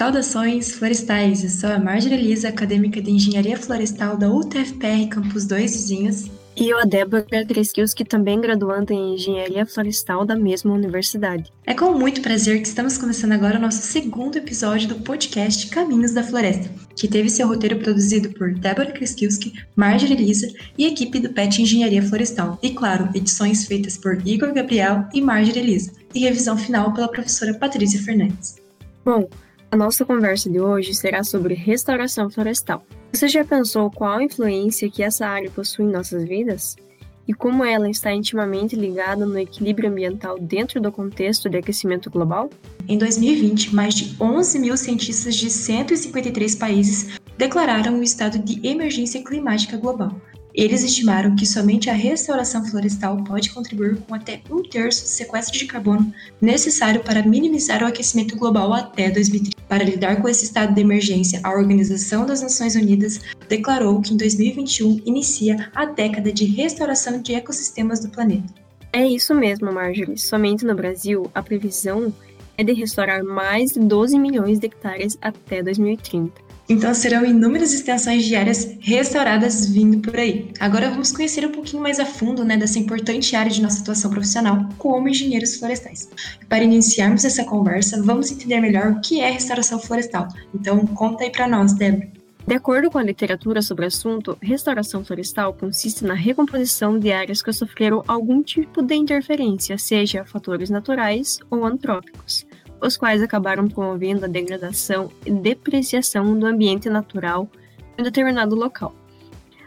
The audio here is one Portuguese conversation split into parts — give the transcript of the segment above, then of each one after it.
Saudações florestais, eu sou a Marjorie Elisa, acadêmica de Engenharia Florestal da UTFPR Campus 2 Vizinhos. E eu, a Débora que também graduanda em Engenharia Florestal da mesma universidade. É com muito prazer que estamos começando agora o nosso segundo episódio do podcast Caminhos da Floresta, que teve seu roteiro produzido por Débora Kreskiewski, Marjorie Elisa e equipe do PET Engenharia Florestal. E, claro, edições feitas por Igor Gabriel e Marjorie Elisa, e revisão final pela professora Patrícia Fernandes. Bom, a nossa conversa de hoje será sobre restauração florestal. Você já pensou qual a influência que essa área possui em nossas vidas? E como ela está intimamente ligada no equilíbrio ambiental dentro do contexto de aquecimento global? Em 2020, mais de 11 mil cientistas de 153 países declararam o estado de emergência climática global, eles estimaram que somente a restauração florestal pode contribuir com até um terço do sequestro de carbono necessário para minimizar o aquecimento global até 2030. Para lidar com esse estado de emergência, a Organização das Nações Unidas declarou que em 2021 inicia a década de restauração de ecossistemas do planeta. É isso mesmo, Marjorie. Somente no Brasil, a previsão é de restaurar mais de 12 milhões de hectares até 2030. Então serão inúmeras extensões de áreas restauradas vindo por aí. Agora vamos conhecer um pouquinho mais a fundo né, dessa importante área de nossa atuação profissional como engenheiros florestais. Para iniciarmos essa conversa, vamos entender melhor o que é restauração florestal. Então conta aí para nós, Débora. De acordo com a literatura sobre o assunto, restauração florestal consiste na recomposição de áreas que sofreram algum tipo de interferência, seja fatores naturais ou antrópicos os quais acabaram promovendo a degradação e depreciação do ambiente natural em determinado local.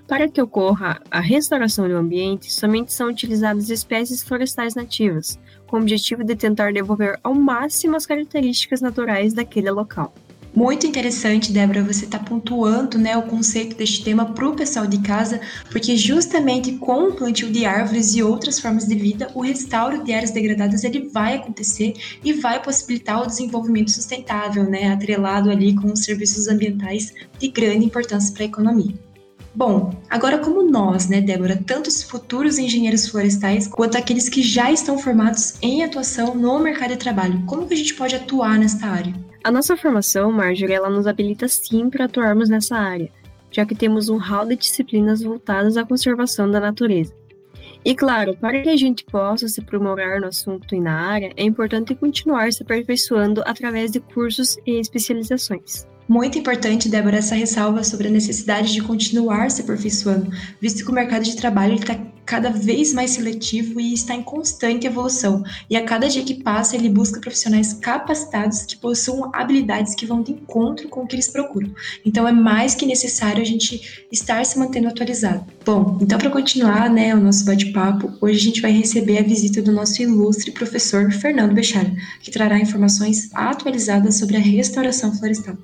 Para que ocorra a restauração do ambiente, somente são utilizadas espécies florestais nativas, com o objetivo de tentar devolver ao máximo as características naturais daquele local. Muito interessante, Débora, você está pontuando né, o conceito deste tema para o pessoal de casa, porque justamente com o plantio de árvores e outras formas de vida, o restauro de áreas degradadas ele vai acontecer e vai possibilitar o desenvolvimento sustentável, né, atrelado ali com os serviços ambientais de grande importância para a economia. Bom, agora como nós, né, Débora, tanto os futuros engenheiros florestais quanto aqueles que já estão formados em atuação no mercado de trabalho, como que a gente pode atuar nesta área? A nossa formação, Marjorie, ela nos habilita sim para atuarmos nessa área, já que temos um hall de disciplinas voltadas à conservação da natureza. E claro, para que a gente possa se aprimorar no assunto e na área, é importante continuar se aperfeiçoando através de cursos e especializações. Muito importante, Débora, essa ressalva sobre a necessidade de continuar se aperfeiçoando, visto que o mercado de trabalho está cada vez mais seletivo e está em constante evolução. E a cada dia que passa, ele busca profissionais capacitados que possuam habilidades que vão de encontro com o que eles procuram. Então é mais que necessário a gente estar se mantendo atualizado. Bom, então para continuar, né, o nosso bate-papo, hoje a gente vai receber a visita do nosso ilustre professor Fernando Bechara, que trará informações atualizadas sobre a restauração florestal.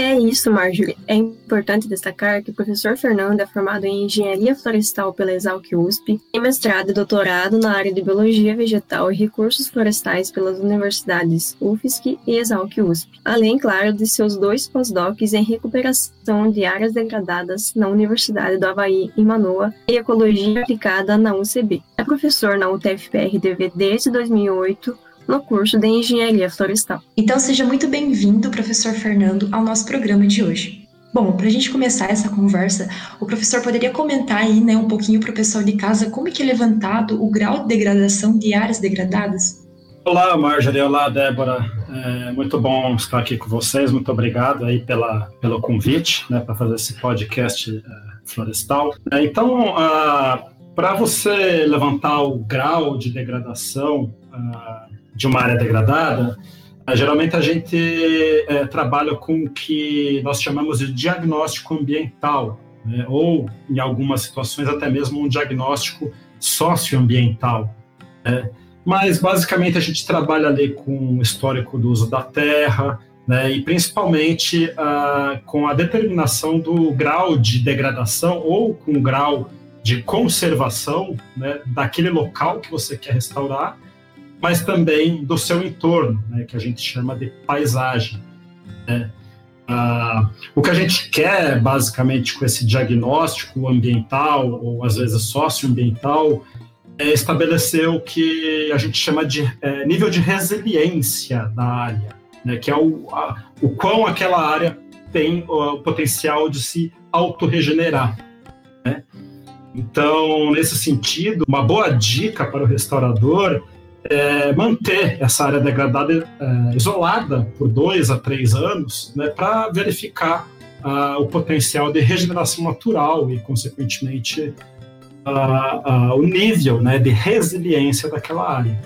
É isso, Marjorie. É importante destacar que o professor Fernando é formado em Engenharia Florestal pela Exalc USP, tem mestrado e doutorado na área de Biologia Vegetal e Recursos Florestais pelas universidades UFSC e Exalc USP, além, claro, de seus dois pós-docs em recuperação de áreas degradadas na Universidade do Havaí, em Manoa, e Ecologia Aplicada na UCB. É professor na UTFPR-DV desde 2008, no curso de Engenharia Florestal. Então seja muito bem-vindo, professor Fernando, ao nosso programa de hoje. Bom, para a gente começar essa conversa, o professor poderia comentar aí, né, um pouquinho para o pessoal de casa como é que é levantado o grau de degradação de áreas degradadas? Olá, Marjorie. Olá, Débora. É muito bom estar aqui com vocês. Muito obrigado aí pela, pelo convite, né, para fazer esse podcast é, florestal. É, então, ah, para você levantar o grau de degradação ah, de uma área degradada, eh, geralmente a gente é, trabalha com o que nós chamamos de diagnóstico ambiental, né? ou, em algumas situações, até mesmo um diagnóstico socioambiental. Né? Mas, basicamente, a gente trabalha ali com o histórico do uso da terra, né? e principalmente com a determinação do grau de degradação ou com o grau de conservação né, daquele local que você quer restaurar, mas também do seu entorno, né, que a gente chama de paisagem. Né? Ah, o que a gente quer, basicamente, com esse diagnóstico ambiental, ou às vezes socioambiental, é estabelecer o que a gente chama de é, nível de resiliência da área. né, que é o, a, o quão aquela área tem o, o potencial de se autorregenerar. Né? Então, nesse sentido, uma boa dica para o restaurador é manter essa área degradada é, isolada por dois a três anos né, para verificar uh, o potencial de regeneração natural e, consequentemente, uh, uh, o nível né, de resiliência daquela área.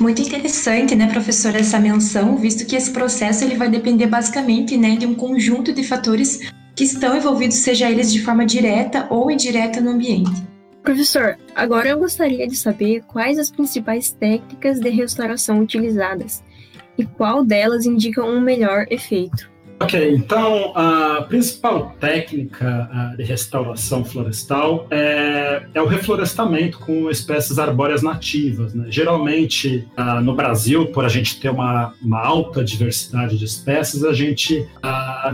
Muito interessante, né, professor, essa menção, visto que esse processo ele vai depender basicamente né, de um conjunto de fatores que estão envolvidos, seja eles de forma direta ou indireta no ambiente. Professor, agora eu gostaria de saber quais as principais técnicas de restauração utilizadas e qual delas indica um melhor efeito. Ok, então a principal técnica de restauração florestal é, é, o reflorestamento com espécies arbóreas nativas. Né? Geralmente, no Brasil, por a gente ter uma, uma alta diversidade de espécies, a gente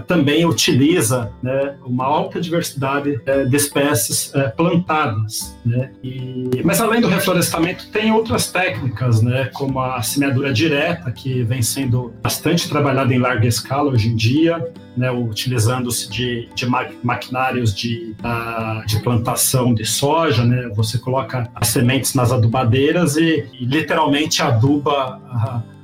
também utiliza né, uma alta diversidade uh, de espécies eh, plantadas. Né? E, mas além do reflorestamento, tem outras técnicas, né, como a semeadura direta, que vem sendo bastante trabalhada em larga escala hoje em dia dia, né, utilizando-se de, de maquinários de, uh, de plantação de soja, né, você coloca as sementes nas adubadeiras e, e literalmente aduba uh,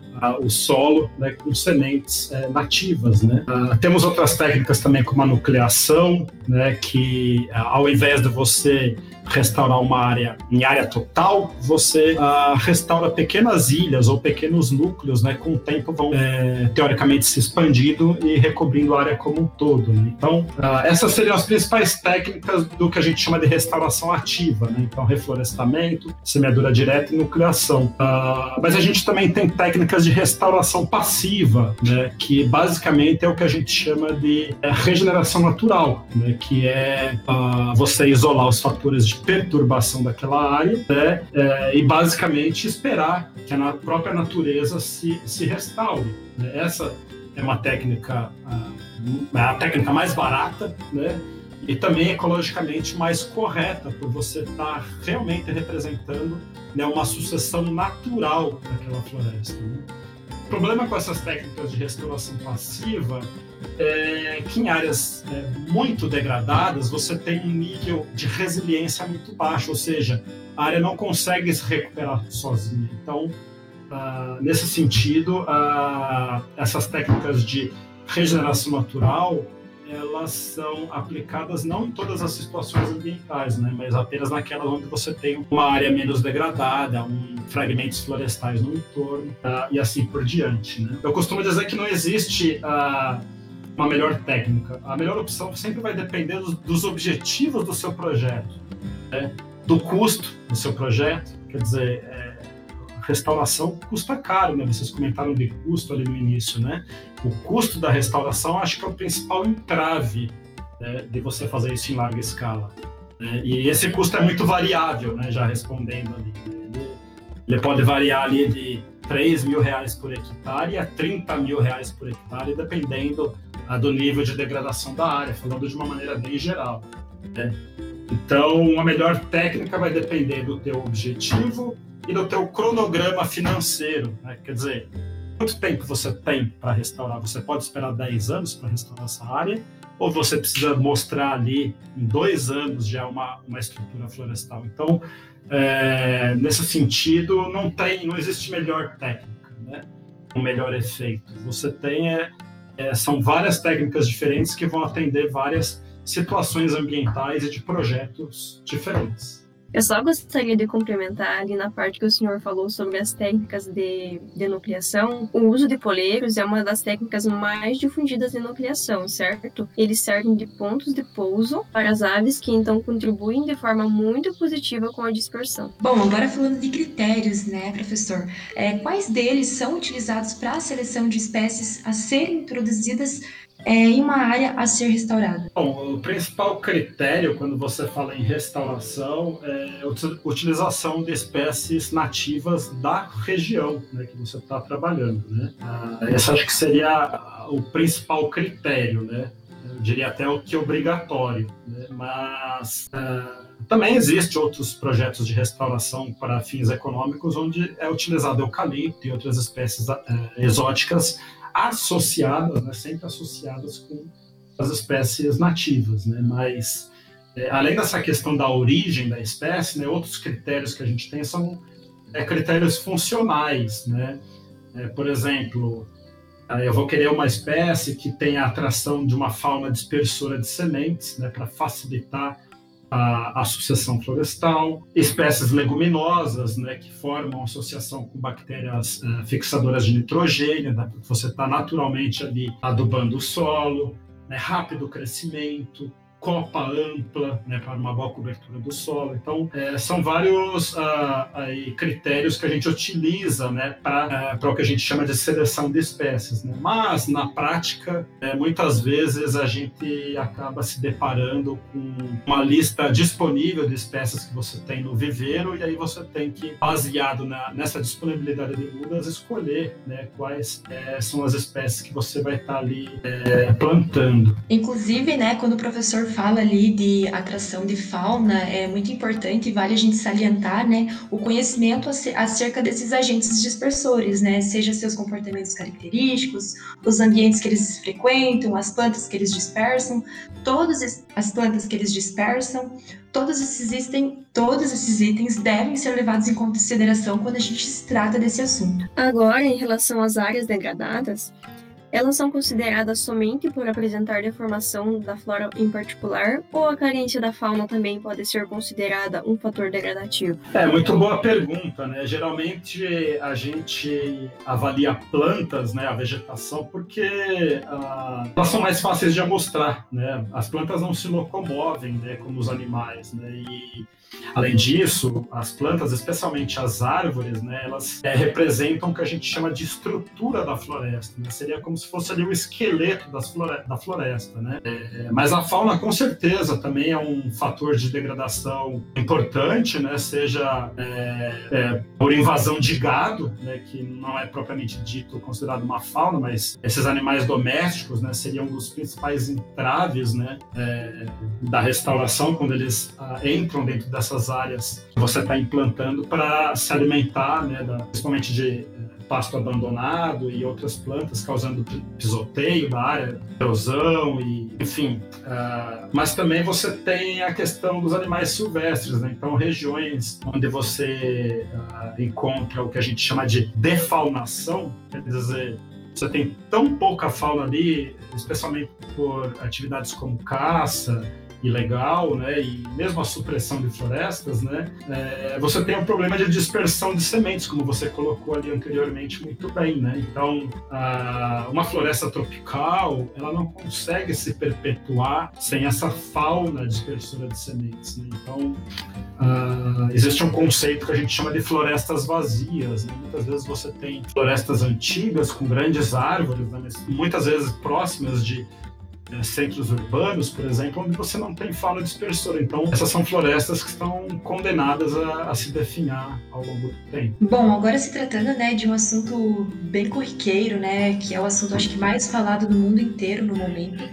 o solo né, com sementes uh, nativas. Né. Ah, temos outras técnicas também como a nucleação, né, que ao invés de você restaurar uma área em área total, você uh, restaura pequenas ilhas ou pequenos núcleos, né? Com o tempo vão, é, teoricamente, se expandindo e recobrindo a área como um todo. Né? Então, uh, essas seriam as principais técnicas do que a gente chama de restauração ativa, né? Então, reflorestamento, semeadura direta e nucleação. Uh, mas a gente também tem técnicas de restauração passiva, né? Que basicamente é o que a gente chama de é, regeneração natural, né? Que é você isolar os fatores de de perturbação daquela área né, é, e basicamente esperar que a própria natureza se, se restaure. Né? Essa é uma técnica, a, a técnica mais barata, né? e também ecologicamente mais correta, por você estar realmente representando né, uma sucessão natural daquela floresta. Né? O problema com essas técnicas de restauração passiva é que em áreas é, muito degradadas você tem um nível de resiliência muito baixo, ou seja, a área não consegue se recuperar sozinha. Então, ah, nesse sentido, ah, essas técnicas de regeneração natural elas são aplicadas não em todas as situações ambientais, né, mas apenas naquelas onde você tem uma área menos degradada, um, fragmentos florestais no entorno uh, e assim por diante. Né. Eu costumo dizer que não existe uh, uma melhor técnica. A melhor opção sempre vai depender dos, dos objetivos do seu projeto, né? do custo do seu projeto. Quer dizer, é, restauração custa caro, né? Vocês comentaram de custo ali no início, né? O custo da restauração acho que é o principal entrave né, de você fazer isso em larga escala. Né? E esse custo é muito variável, né? Já respondendo ali. Né? Ele, ele pode variar ali de 3 mil reais por hectare a 30 mil reais por hectare, dependendo do nível de degradação da área, falando de uma maneira bem geral. Né? Então, a melhor técnica vai depender do teu objetivo e do teu cronograma financeiro. Né? Quer dizer, quanto tempo você tem para restaurar? Você pode esperar 10 anos para restaurar essa área? Ou você precisa mostrar ali, em dois anos, já uma, uma estrutura florestal? Então, é, nesse sentido, não tem, não existe melhor técnica, né? um melhor efeito. Você tem é, é, são várias técnicas diferentes que vão atender várias situações ambientais e de projetos diferentes. Eu só gostaria de complementar ali na parte que o senhor falou sobre as técnicas de, de nucleação. O uso de poleiros é uma das técnicas mais difundidas de nucleação, certo? Eles servem de pontos de pouso para as aves que então contribuem de forma muito positiva com a dispersão. Bom, agora falando de critérios, né, professor? É, quais deles são utilizados para a seleção de espécies a serem introduzidas é, em uma área a ser restaurada? Bom, o principal critério quando você fala em restauração é a utilização de espécies nativas da região né, que você está trabalhando. Né? Ah, esse acho que seria o principal critério, né? Eu diria até o que é obrigatório, né? mas ah, também existem outros projetos de restauração para fins econômicos onde é utilizado eucalipto e outras espécies ah, exóticas associadas, né, sempre associadas com as espécies nativas, né? Mas é, além dessa questão da origem da espécie, né, outros critérios que a gente tem são é, critérios funcionais, né? É, por exemplo, eu vou querer uma espécie que tenha a atração de uma fauna dispersora de sementes, né, para facilitar a, a, sucessão florestal, espécies leguminosas, né, que formam associação com bactérias uh, fixadoras de nitrogênio, né, você está naturalmente ali adubando o solo, né, rápido crescimento, copa ampla, né, para uma boa cobertura do solo. Então, é, são vários uh, aí, critérios que a gente utiliza né, para uh, o que a gente chama de seleção de espécies. Né? Mas, na prática, é, muitas vezes a gente acaba se deparando com uma lista disponível de espécies que você tem no viveiro, e aí você tem que, baseado na, nessa disponibilidade de mudas, escolher né, quais é, são as espécies que você vai estar tá ali é, plantando. Inclusive, né, quando o professor fala ali de atração de fauna, é muito importante e vale a gente salientar, né, o conhecimento acerca desses agentes dispersores, né, seja seus comportamentos característicos, os ambientes que eles frequentam, as plantas que eles dispersam, todas as plantas que eles dispersam, todos esses itens, todos esses itens devem ser levados em consideração quando a gente se trata desse assunto. Agora, em relação às áreas degradadas, elas são consideradas somente por apresentar deformação da flora em particular, ou a carência da fauna também pode ser considerada um fator degradativo? É, muito boa pergunta, né? Geralmente a gente avalia plantas, né, a vegetação, porque ah, elas são mais fáceis de amostrar, né? As plantas não se locomovem, né, como os animais, né? E Além disso, as plantas, especialmente as árvores, né, elas é, representam o que a gente chama de estrutura da floresta. Né? Seria como se fosse ali o esqueleto flore da floresta. Né? É, mas a fauna, com certeza, também é um fator de degradação importante, né? seja é, é por invasão de gado, né? que não é propriamente dito considerado uma fauna, mas esses animais domésticos né? seriam um dos principais entraves né? É, da restauração, quando eles ah, entram dentro da essas áreas que você está implantando para se alimentar, né, da, principalmente de eh, pasto abandonado e outras plantas causando pisoteio da área, erosão e enfim. Uh, mas também você tem a questão dos animais silvestres, né? então regiões onde você uh, encontra o que a gente chama de defaunação, quer dizer você tem tão pouca fauna ali, especialmente por atividades como caça, ilegal, né, e mesmo a supressão de florestas, né, é, você tem um problema de dispersão de sementes, como você colocou ali anteriormente muito bem, né. Então, a, uma floresta tropical, ela não consegue se perpetuar sem essa fauna dispersora de sementes. Né? Então, a, existe um conceito que a gente chama de florestas vazias. Né? Muitas vezes você tem florestas antigas com grandes árvores, né, muitas vezes próximas de é, centros urbanos, por exemplo, onde você não tem fauna dispersora. Então, essas são florestas que estão condenadas a, a, se definhar ao longo do tempo. Bom, agora se tratando né, de um assunto bem corriqueiro, né, que é o assunto acho que mais falado no mundo inteiro no momento,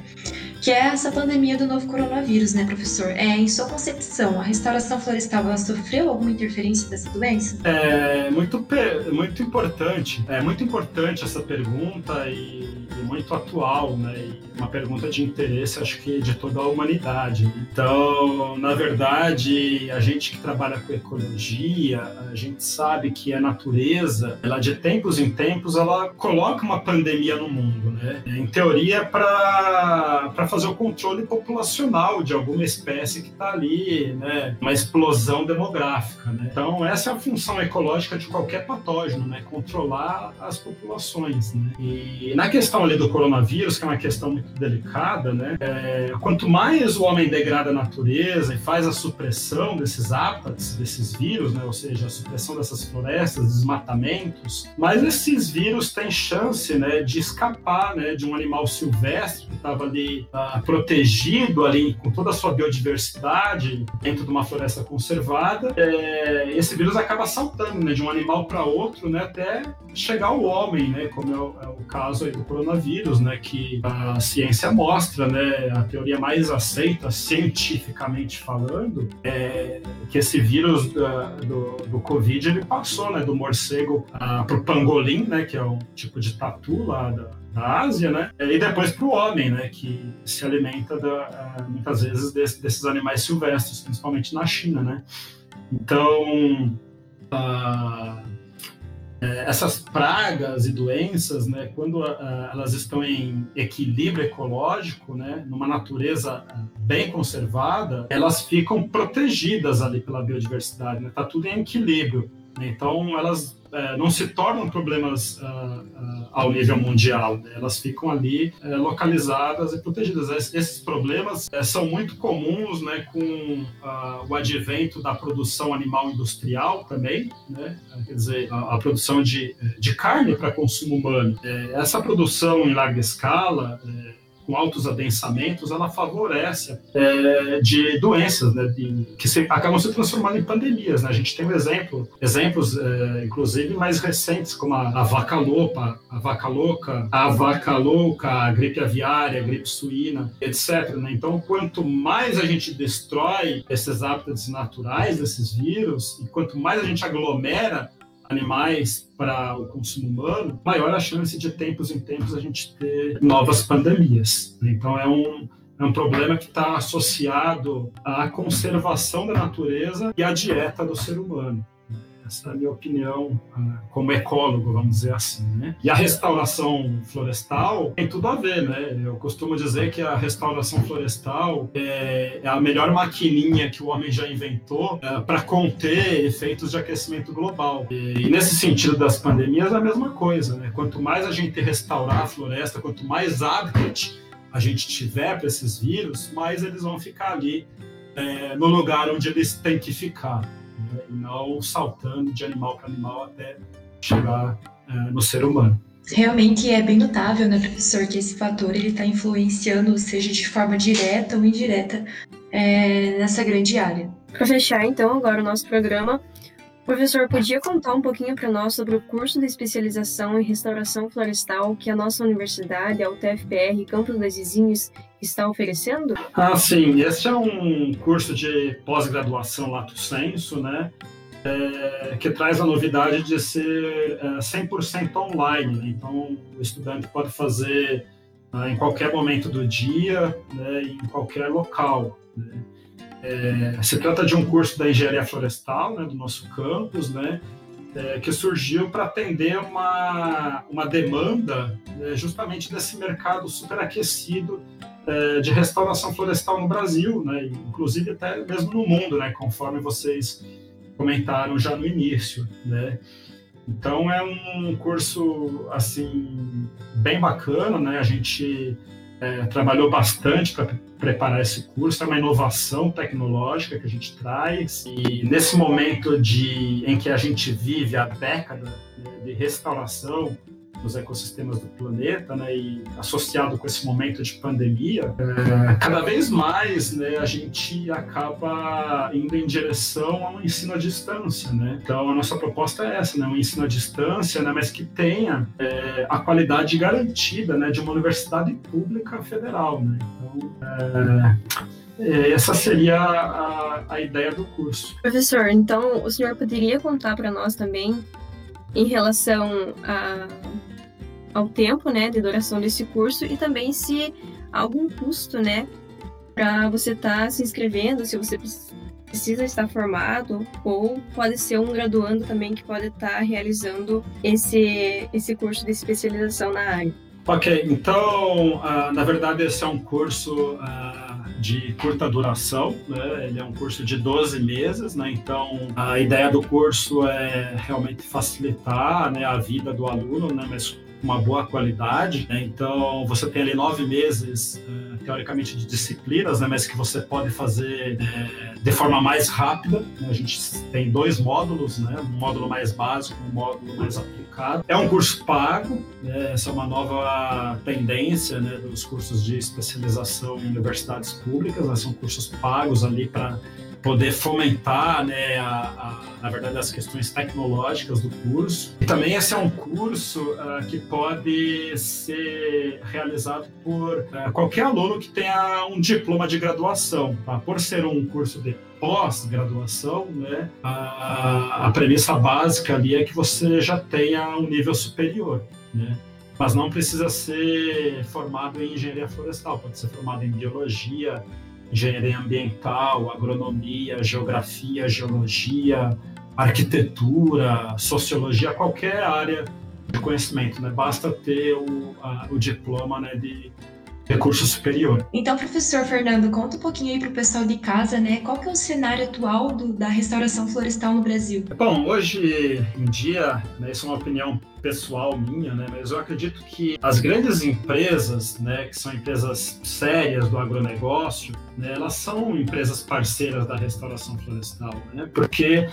que é essa pandemia do novo coronavírus, né, professor? É, em sua concepção, a restauração florestal sofreu alguma interferência dessa doença? É muito, muito importante, é muito importante essa pergunta e, e muito atual, né? E uma pergunta de interesse, acho que de toda a humanidade. Então, na verdade, a gente que trabalha com ecologia, a gente sabe que a natureza, ela de tempos em tempos, ela coloca uma pandemia no mundo, né? Em teoria, para fazer o controle populacional de alguma espécie que está ali, né? Uma explosão demográfica, né? Então, essa é a função ecológica de qualquer patógeno, né? Controlar as populações, né? E na questão ali do coronavírus, que é uma questão muito delicada, né? É, quanto mais o homem degrada a natureza e faz a supressão desses ápates, desses vírus, né? Ou seja, a supressão dessas florestas, desmatamentos, mais esses vírus têm chance, né? De escapar, né? De um animal silvestre que estava ali protegido ali com toda a sua biodiversidade dentro de uma floresta conservada, é, esse vírus acaba saltando né, de um animal para outro né, até chegar ao homem, né, como é o, é o caso do coronavírus, né, que a ciência mostra, né, a teoria mais aceita cientificamente falando, é que esse vírus do, do Covid ele passou né, do morcego para o pangolim, né, que é um tipo de tatu lá da, da Ásia, né? E depois para o homem, né? Que se alimenta da, muitas vezes desse, desses animais silvestres, principalmente na China, né? Então, uh, essas pragas e doenças, né? Quando uh, elas estão em equilíbrio ecológico, né? Numa natureza bem conservada, elas ficam protegidas ali pela biodiversidade, né? Tá tudo em equilíbrio. Então, elas é, não se tornam problemas uh, uh, ao nível mundial, né? elas ficam ali uh, localizadas e protegidas. esses problemas são muito comuns né, com o advento da produção animal industrial também, né? quer dizer, a, a produção de, de carne para consumo humano. Essa produção em larga escala com altos adensamentos, ela favorece é, de doenças, né, de, que se, acabam se transformando em pandemias. Né? A gente tem um exemplo, exemplos, é, inclusive, mais recentes, como a, a, vaca louca, a vaca louca, a vaca louca, a gripe aviária, a gripe suína, etc. Né? Então, quanto mais a gente destrói esses hábitats naturais desses vírus, e quanto mais a gente aglomera animais para o consumo humano, maior a chance de tempos em tempos a gente ter novas pandemias. Então é um, é um problema que está associado à conservação da natureza e à dieta do ser humano. Essa é a minha opinião ah, como ecólogo, vamos dizer assim. Né? E a restauração florestal tem tudo a ver. Né? Eu costumo dizer que a restauração florestal é, é a melhor maquininha que o homem já inventou é, para conter efeitos de aquecimento global. E, nesse sentido das pandemias é a mesma coisa. Né? Quanto mais a gente restaurar a floresta, quanto mais habitat a gente tiver para esses vírus, mais eles vão ficar ali é, no lugar onde eles têm que ficar né? e não saltando de animal para animal até chegar é, no ser humano. Realmente é bem notável, né, professor, que esse fator ele está influenciando, seja de forma direta ou indireta, é, nessa grande área. Para fechar, então, agora o nosso programa, professor podia contar um pouquinho para nós sobre o curso de especialização em restauração florestal que a nossa universidade, a UTFPR Campos das Vizinhos, está oferecendo? Ah, sim. Esse é um curso de pós-graduação lato senso, né? É, que traz a novidade de ser é, 100% online. Né? Então, o estudante pode fazer ah, em qualquer momento do dia, né, em qualquer local. Né? É, se trata de um curso da engenharia florestal, né, do nosso campus, né, é, que surgiu para atender uma, uma demanda é, justamente desse mercado superaquecido é, de restauração florestal no Brasil, né, inclusive até mesmo no mundo, né, conforme vocês comentaram já no início. Né. Então é um curso assim bem bacana, né? A gente é, trabalhou bastante para preparar esse curso, é uma inovação tecnológica que a gente traz. E nesse momento de, em que a gente vive a década né, de restauração dos ecossistemas do planeta, né, e associado com esse momento de pandemia, é, cada vez mais, né, a gente acaba indo em direção a um ensino à distância, né? Então a nossa proposta é essa, né, um ensino à distância, né, mas que tenha é, a qualidade garantida, né, de uma universidade pública federal, né? Então é, é essa seria a, a, ideia do curso. Professor, então o senhor poderia contar para nós também em relação a ao tempo, né, de duração desse curso e também se há algum custo, né, para você estar tá se inscrevendo, se você precisa estar formado ou pode ser um graduando também que pode estar tá realizando esse esse curso de especialização na área. Ok, então, uh, na verdade, esse é um curso uh, de curta duração, né? ele é um curso de 12 meses, né? então a ideia do curso é realmente facilitar né, a vida do aluno, né? mas uma boa qualidade. Né? Então, você tem ali nove meses, é, teoricamente, de disciplinas, né? mas que você pode fazer é, de forma mais rápida. Né? A gente tem dois módulos, né? um módulo mais básico, um módulo mais aplicado. É um curso pago, né? essa é uma nova tendência né? dos cursos de especialização em universidades públicas, né? são cursos pagos ali para poder fomentar, né, a, a, na verdade, as questões tecnológicas do curso. E também esse é um curso uh, que pode ser realizado por uh, qualquer aluno que tenha um diploma de graduação. Tá? Por ser um curso de pós-graduação, né, a, a premissa básica ali é que você já tenha um nível superior. Né? mas não precisa ser formado em engenharia florestal, pode ser formado em biologia, engenharia ambiental, agronomia, geografia, geologia, arquitetura, sociologia, qualquer área de conhecimento, né? Basta ter o, a, o diploma né, de recurso superior. Então, professor Fernando, conta um pouquinho aí para o pessoal de casa, né? Qual que é o cenário atual do, da restauração florestal no Brasil? Bom, hoje em dia, né, isso é uma opinião pessoal minha, né, mas eu acredito que as grandes empresas, né, que são empresas sérias do agronegócio, né, elas são empresas parceiras da restauração florestal, né, porque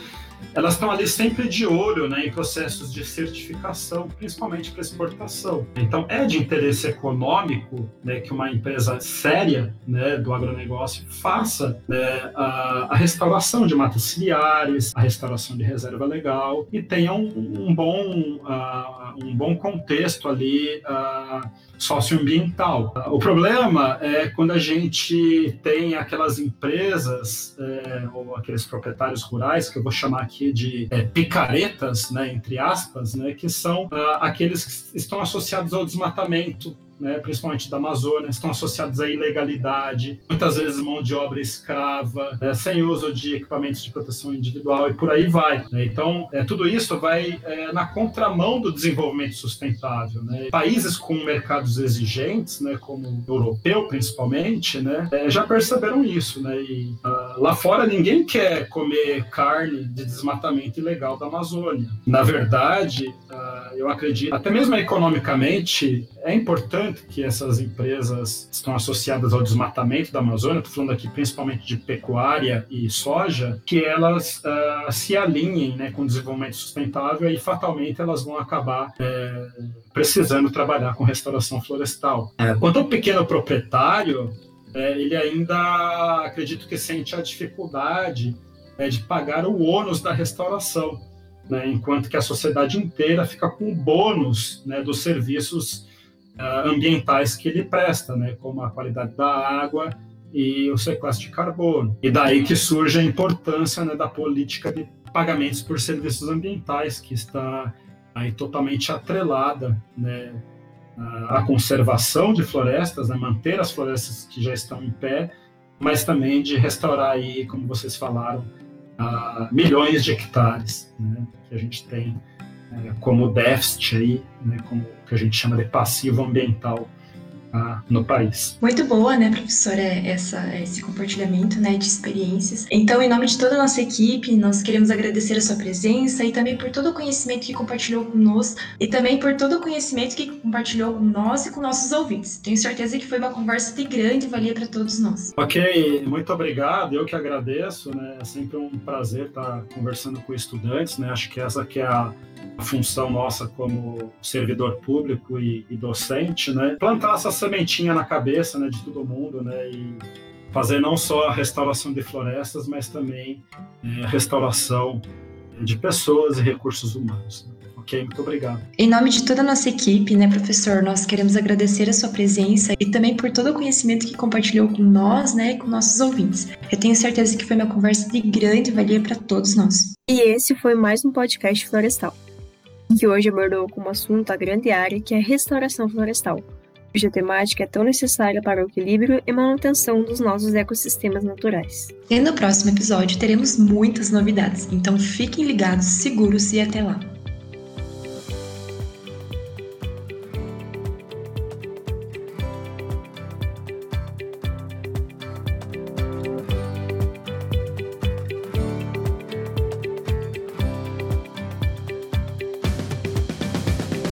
elas estão ali sempre de olho né, em processos de certificação, principalmente para exportação. Então, é de interesse econômico né, que uma empresa séria né, do agronegócio faça né, a, a, restauração de matas ciliares, a restauração de reserva legal e tenha um, um bom, uh, um bom contexto ali. Uh, socioambiental. O problema é quando a gente tem aquelas empresas é, ou aqueles proprietários rurais, que eu vou chamar aqui de é, picaretas, né, entre aspas, né, que são ah, aqueles que estão associados ao desmatamento né, principalmente da Amazônia, estão associados à ilegalidade, muitas vezes mão de obra escrava, né, sem uso de equipamentos de proteção individual e por aí vai. Né? Então, é, tudo isso vai é, na contramão do desenvolvimento sustentável. Né? Países com mercados exigentes, né, como o europeu principalmente, né, é, já perceberam isso. E, uh, lá fora ninguém quer comer carne de desmatamento ilegal da Amazônia. Na verdade, uh, eu acredito, até mesmo economicamente, é importante que essas empresas estão associadas ao desmatamento da Amazônia, estou falando aqui principalmente de pecuária e soja, que elas uh, se alinhem né, com o desenvolvimento sustentável e fatalmente elas vão acabar é, precisando trabalhar com restauração florestal. É, quanto ao pequeno proprietário, é, ele ainda acredito que sente a dificuldade é, de pagar o ônus da restauração. Né, enquanto que a sociedade inteira fica com o bônus né, dos serviços ambientais que ele presta, né, como a qualidade da água e o sequestro de carbono. E daí que surge a importância né, da política de pagamentos por serviços ambientais, que está aí totalmente atrelada né, à conservação de florestas, né, manter as florestas que já estão em pé, mas também de restaurar aí, como vocês falaram, milhões de hectares né, que a gente tem é, como déficit aí, né, como que a gente chama de passivo ambiental ah, no país. Muito boa, né, professora, essa, esse compartilhamento né, de experiências. Então, em nome de toda a nossa equipe, nós queremos agradecer a sua presença e também por todo o conhecimento que compartilhou conosco e também por todo o conhecimento que compartilhou com nós e com nossos ouvintes. Tenho certeza que foi uma conversa de grande valia para todos nós. Ok, muito obrigado. Eu que agradeço, né? É sempre um prazer estar conversando com estudantes, né? Acho que essa que é a função nossa como servidor público e, e, docente, né? Plantar essa sementinha na cabeça, né, de todo mundo, né? E fazer não só a restauração de florestas, mas também é, a restauração de pessoas e recursos humanos. Né? Ok, muito obrigado. Em nome de toda a nossa equipe, né, professor, nós queremos agradecer a sua presença e também por todo o conhecimento que compartilhou com nós, né, e com nossos ouvintes. Eu tenho certeza que foi uma conversa de grande valia para todos nós. E esse foi mais um podcast florestal que hoje abordou como assunto a grande área que é a restauração florestal, cuja temática é tão necessária para o equilíbrio e manutenção dos nossos ecossistemas naturais. E no próximo episódio teremos muitas novidades, então fiquem ligados, seguros e até lá!